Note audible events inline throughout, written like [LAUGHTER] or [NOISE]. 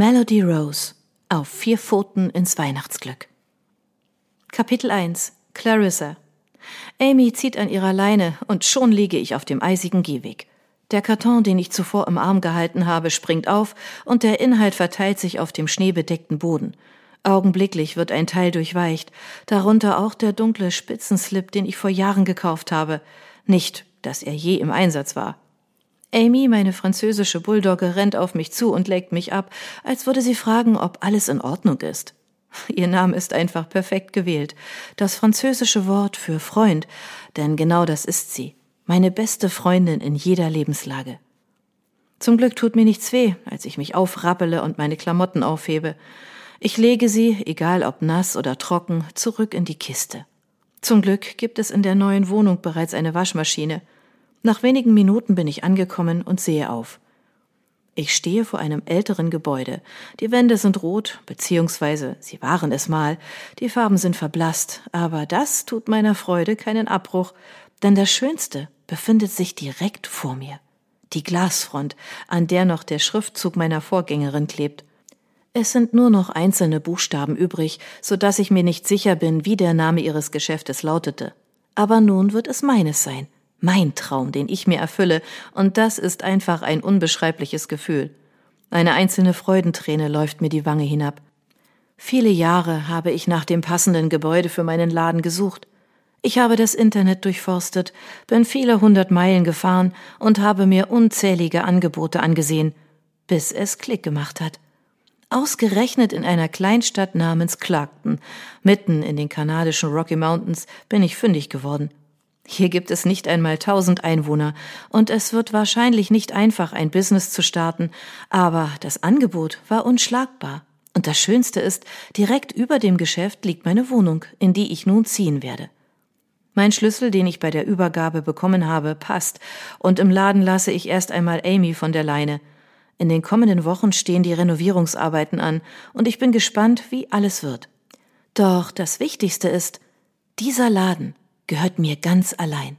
Melody Rose auf vier Pfoten ins Weihnachtsglück. Kapitel 1 Clarissa Amy zieht an ihrer Leine und schon liege ich auf dem eisigen Gehweg. Der Karton, den ich zuvor im Arm gehalten habe, springt auf und der Inhalt verteilt sich auf dem schneebedeckten Boden. Augenblicklich wird ein Teil durchweicht, darunter auch der dunkle Spitzenslip, den ich vor Jahren gekauft habe. Nicht, dass er je im Einsatz war. Amy, meine französische Bulldogge, rennt auf mich zu und leckt mich ab, als würde sie fragen, ob alles in Ordnung ist. Ihr Name ist einfach perfekt gewählt. Das französische Wort für Freund, denn genau das ist sie. Meine beste Freundin in jeder Lebenslage. Zum Glück tut mir nichts weh, als ich mich aufrappele und meine Klamotten aufhebe. Ich lege sie, egal ob nass oder trocken, zurück in die Kiste. Zum Glück gibt es in der neuen Wohnung bereits eine Waschmaschine. Nach wenigen Minuten bin ich angekommen und sehe auf. Ich stehe vor einem älteren Gebäude. Die Wände sind rot, beziehungsweise sie waren es mal. Die Farben sind verblasst, aber das tut meiner Freude keinen Abbruch, denn das Schönste befindet sich direkt vor mir. Die Glasfront, an der noch der Schriftzug meiner Vorgängerin klebt. Es sind nur noch einzelne Buchstaben übrig, so dass ich mir nicht sicher bin, wie der Name ihres Geschäftes lautete. Aber nun wird es meines sein mein Traum, den ich mir erfülle, und das ist einfach ein unbeschreibliches Gefühl. Eine einzelne Freudenträne läuft mir die Wange hinab. Viele Jahre habe ich nach dem passenden Gebäude für meinen Laden gesucht. Ich habe das Internet durchforstet, bin viele hundert Meilen gefahren und habe mir unzählige Angebote angesehen, bis es Klick gemacht hat. Ausgerechnet in einer Kleinstadt namens Clarkton, mitten in den kanadischen Rocky Mountains, bin ich fündig geworden. Hier gibt es nicht einmal tausend Einwohner und es wird wahrscheinlich nicht einfach, ein Business zu starten, aber das Angebot war unschlagbar. Und das Schönste ist, direkt über dem Geschäft liegt meine Wohnung, in die ich nun ziehen werde. Mein Schlüssel, den ich bei der Übergabe bekommen habe, passt, und im Laden lasse ich erst einmal Amy von der Leine. In den kommenden Wochen stehen die Renovierungsarbeiten an, und ich bin gespannt, wie alles wird. Doch das Wichtigste ist, dieser Laden gehört mir ganz allein.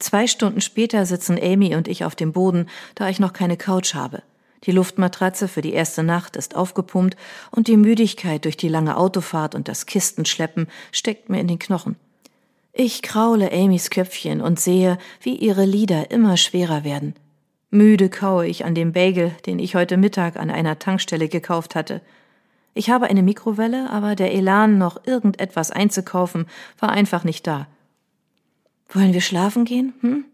Zwei Stunden später sitzen Amy und ich auf dem Boden, da ich noch keine Couch habe. Die Luftmatratze für die erste Nacht ist aufgepumpt und die Müdigkeit durch die lange Autofahrt und das Kistenschleppen steckt mir in den Knochen. Ich kraule Amys Köpfchen und sehe, wie ihre Lider immer schwerer werden. Müde kaue ich an dem Bagel, den ich heute Mittag an einer Tankstelle gekauft hatte. Ich habe eine Mikrowelle, aber der Elan, noch irgendetwas einzukaufen, war einfach nicht da. Wollen wir schlafen gehen? Hm?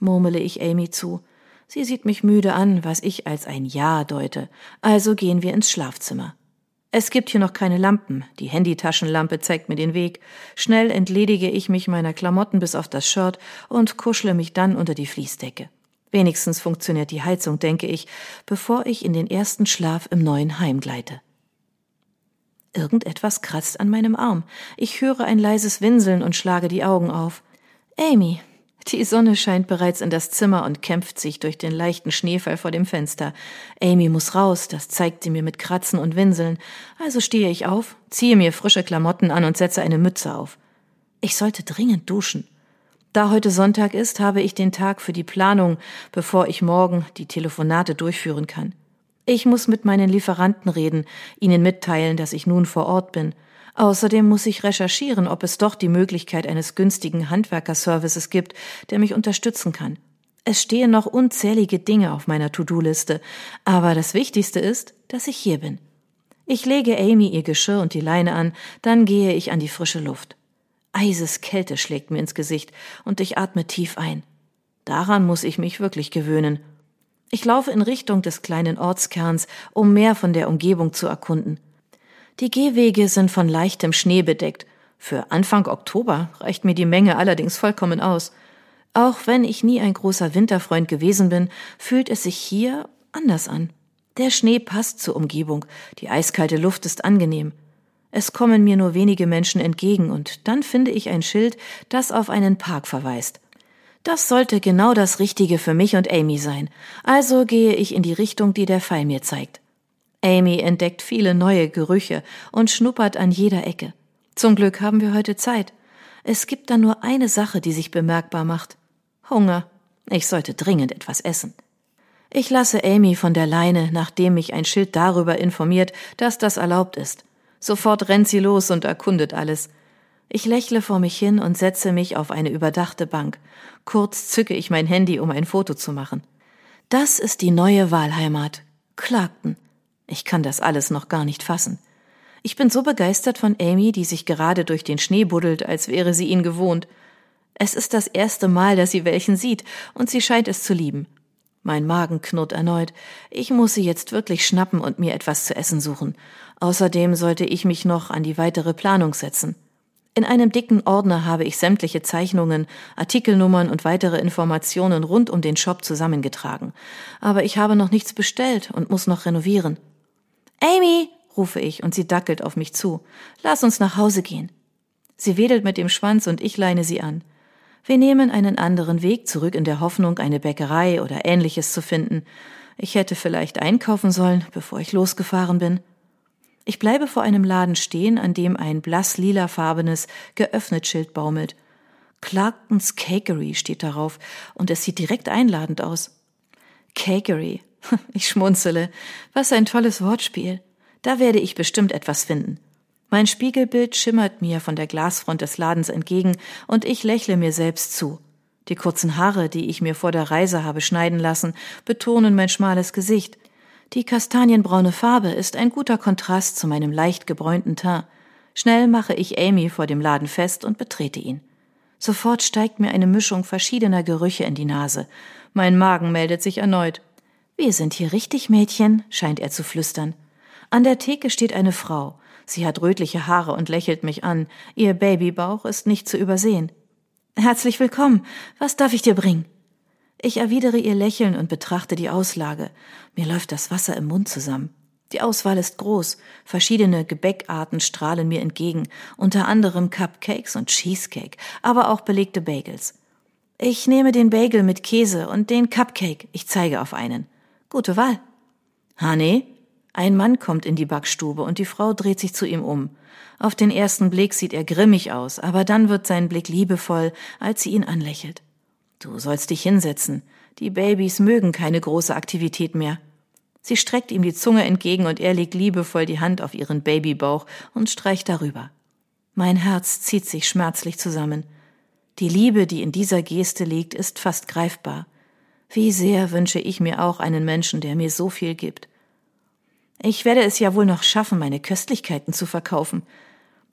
murmele ich Amy zu. Sie sieht mich müde an, was ich als ein Ja deute. Also gehen wir ins Schlafzimmer. Es gibt hier noch keine Lampen. Die Handytaschenlampe zeigt mir den Weg. Schnell entledige ich mich meiner Klamotten bis auf das Shirt und kuschle mich dann unter die Fließdecke. Wenigstens funktioniert die Heizung, denke ich, bevor ich in den ersten Schlaf im neuen Heim gleite. Irgendetwas kratzt an meinem Arm. Ich höre ein leises Winseln und schlage die Augen auf. Amy. Die Sonne scheint bereits in das Zimmer und kämpft sich durch den leichten Schneefall vor dem Fenster. Amy muss raus, das zeigt sie mir mit Kratzen und Winseln. Also stehe ich auf, ziehe mir frische Klamotten an und setze eine Mütze auf. Ich sollte dringend duschen. Da heute Sonntag ist, habe ich den Tag für die Planung, bevor ich morgen die Telefonate durchführen kann. Ich muss mit meinen Lieferanten reden, ihnen mitteilen, dass ich nun vor Ort bin. Außerdem muss ich recherchieren, ob es doch die Möglichkeit eines günstigen Handwerkerservices gibt, der mich unterstützen kann. Es stehen noch unzählige Dinge auf meiner To-Do-Liste, aber das Wichtigste ist, dass ich hier bin. Ich lege Amy ihr Geschirr und die Leine an, dann gehe ich an die frische Luft. Eiseskälte schlägt mir ins Gesicht und ich atme tief ein. Daran muss ich mich wirklich gewöhnen ich laufe in Richtung des kleinen Ortskerns, um mehr von der Umgebung zu erkunden. Die Gehwege sind von leichtem Schnee bedeckt. Für Anfang Oktober reicht mir die Menge allerdings vollkommen aus. Auch wenn ich nie ein großer Winterfreund gewesen bin, fühlt es sich hier anders an. Der Schnee passt zur Umgebung, die eiskalte Luft ist angenehm. Es kommen mir nur wenige Menschen entgegen und dann finde ich ein Schild, das auf einen Park verweist. Das sollte genau das Richtige für mich und Amy sein. Also gehe ich in die Richtung, die der Pfeil mir zeigt. Amy entdeckt viele neue Gerüche und schnuppert an jeder Ecke. Zum Glück haben wir heute Zeit. Es gibt da nur eine Sache, die sich bemerkbar macht. Hunger. Ich sollte dringend etwas essen. Ich lasse Amy von der Leine, nachdem mich ein Schild darüber informiert, dass das erlaubt ist. Sofort rennt sie los und erkundet alles. Ich lächle vor mich hin und setze mich auf eine überdachte Bank. Kurz zücke ich mein Handy, um ein Foto zu machen. Das ist die neue Wahlheimat. Clarkton. Ich kann das alles noch gar nicht fassen. Ich bin so begeistert von Amy, die sich gerade durch den Schnee buddelt, als wäre sie ihn gewohnt. Es ist das erste Mal, dass sie welchen sieht, und sie scheint es zu lieben. Mein Magen knurrt erneut. Ich muss sie jetzt wirklich schnappen und mir etwas zu essen suchen. Außerdem sollte ich mich noch an die weitere Planung setzen. In einem dicken Ordner habe ich sämtliche Zeichnungen, Artikelnummern und weitere Informationen rund um den Shop zusammengetragen. Aber ich habe noch nichts bestellt und muss noch renovieren. Amy, rufe ich und sie dackelt auf mich zu. Lass uns nach Hause gehen. Sie wedelt mit dem Schwanz und ich leine sie an. Wir nehmen einen anderen Weg zurück in der Hoffnung, eine Bäckerei oder ähnliches zu finden. Ich hätte vielleicht einkaufen sollen, bevor ich losgefahren bin. Ich bleibe vor einem Laden stehen, an dem ein blass lilafarbenes, geöffnet Schild baumelt. Clarktons Cakery steht darauf und es sieht direkt einladend aus. Cakery. [LAUGHS] Ich schmunzele. Was ein tolles Wortspiel. Da werde ich bestimmt etwas finden. Mein Spiegelbild schimmert mir von der Glasfront des Ladens entgegen und ich lächle mir selbst zu. Die kurzen Haare, die ich mir vor der Reise habe schneiden lassen, betonen mein schmales Gesicht. Die kastanienbraune Farbe ist ein guter Kontrast zu meinem leicht gebräunten Teint. Schnell mache ich Amy vor dem Laden fest und betrete ihn. Sofort steigt mir eine Mischung verschiedener Gerüche in die Nase. Mein Magen meldet sich erneut. Wir sind hier richtig, Mädchen, scheint er zu flüstern. An der Theke steht eine Frau. Sie hat rötliche Haare und lächelt mich an. Ihr Babybauch ist nicht zu übersehen. Herzlich willkommen. Was darf ich dir bringen? Ich erwidere ihr Lächeln und betrachte die Auslage. Mir läuft das Wasser im Mund zusammen. Die Auswahl ist groß. Verschiedene Gebäckarten strahlen mir entgegen, unter anderem Cupcakes und Cheesecake, aber auch belegte Bagels. Ich nehme den Bagel mit Käse und den Cupcake. Ich zeige auf einen. Gute Wahl. Honey, ein Mann kommt in die Backstube und die Frau dreht sich zu ihm um. Auf den ersten Blick sieht er grimmig aus, aber dann wird sein Blick liebevoll, als sie ihn anlächelt. Du sollst dich hinsetzen. Die Babys mögen keine große Aktivität mehr. Sie streckt ihm die Zunge entgegen und er legt liebevoll die Hand auf ihren Babybauch und streicht darüber. Mein Herz zieht sich schmerzlich zusammen. Die Liebe, die in dieser Geste liegt, ist fast greifbar. Wie sehr wünsche ich mir auch einen Menschen, der mir so viel gibt. Ich werde es ja wohl noch schaffen, meine Köstlichkeiten zu verkaufen.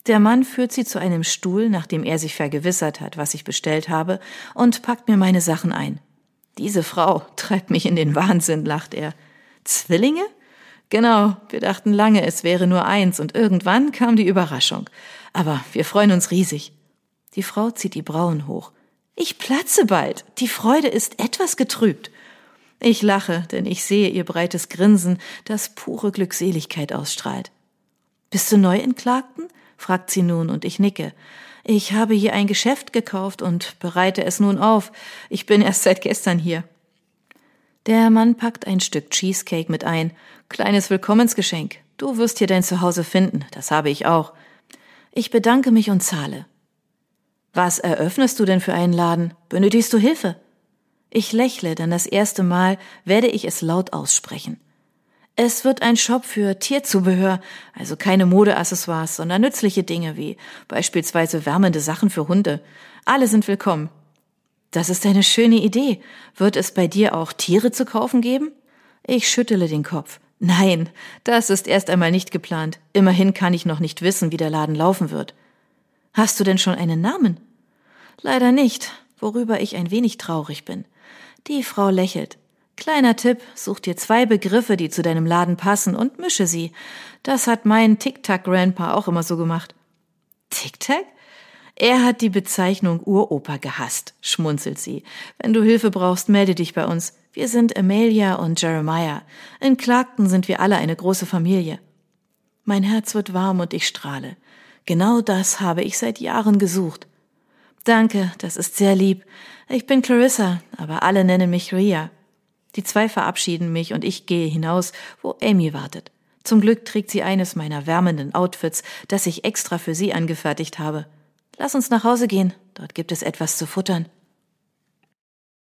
Der Mann führt sie zu einem Stuhl, nachdem er sich vergewissert hat, was ich bestellt habe, und packt mir meine Sachen ein. Diese Frau [LAUGHS] treibt mich in den Wahnsinn, lacht er. Zwillinge? Genau, wir dachten lange, es wäre nur eins, und irgendwann kam die Überraschung. Aber wir freuen uns riesig. Die Frau zieht die Brauen hoch. Ich platze bald. Die Freude ist etwas getrübt. Ich lache, denn ich sehe ihr breites Grinsen, das pure Glückseligkeit ausstrahlt. Bist du neu in Clarkton? Fragt sie nun, und ich nicke. Ich habe hier ein Geschäft gekauft und bereite es nun auf. Ich bin erst seit gestern hier. Der Mann packt ein Stück Cheesecake mit ein. Kleines Willkommensgeschenk. Du wirst hier dein Zuhause finden, das habe ich auch. Ich bedanke mich und zahle. Was eröffnest du denn für einen Laden? Benötigst du Hilfe? Ich lächle, denn das erste Mal werde ich es laut aussprechen. Es wird ein Shop für Tierzubehör, also keine Modeaccessoires, sondern nützliche Dinge wie beispielsweise wärmende Sachen für Hunde. Alle sind willkommen. Das ist eine schöne Idee. Wird es bei dir auch Tiere zu kaufen geben? Ich schüttele den Kopf. Nein, das ist erst einmal nicht geplant. Immerhin kann ich noch nicht wissen, wie der Laden laufen wird. Hast du denn schon einen Namen? Leider nicht, worüber ich ein wenig traurig bin. Die Frau lächelt. Kleiner Tipp, such dir zwei Begriffe, die zu deinem Laden passen und mische sie. Das hat mein Tic-Tac-Grandpa auch immer so gemacht. Tic-Tac? Er hat die Bezeichnung Uropa gehasst, schmunzelt sie. Wenn du Hilfe brauchst, melde dich bei uns. Wir sind Amelia und Jeremiah. In Clarkton sind wir alle eine große Familie. Mein Herz wird warm und ich strahle. Genau das habe ich seit Jahren gesucht. Danke, das ist sehr lieb. Ich bin Clarissa, aber alle nennen mich Ria. Die zwei verabschieden mich und ich gehe hinaus, wo Amy wartet. Zum Glück trägt sie eines meiner wärmenden Outfits, das ich extra für sie angefertigt habe. Lass uns nach Hause gehen, dort gibt es etwas zu futtern.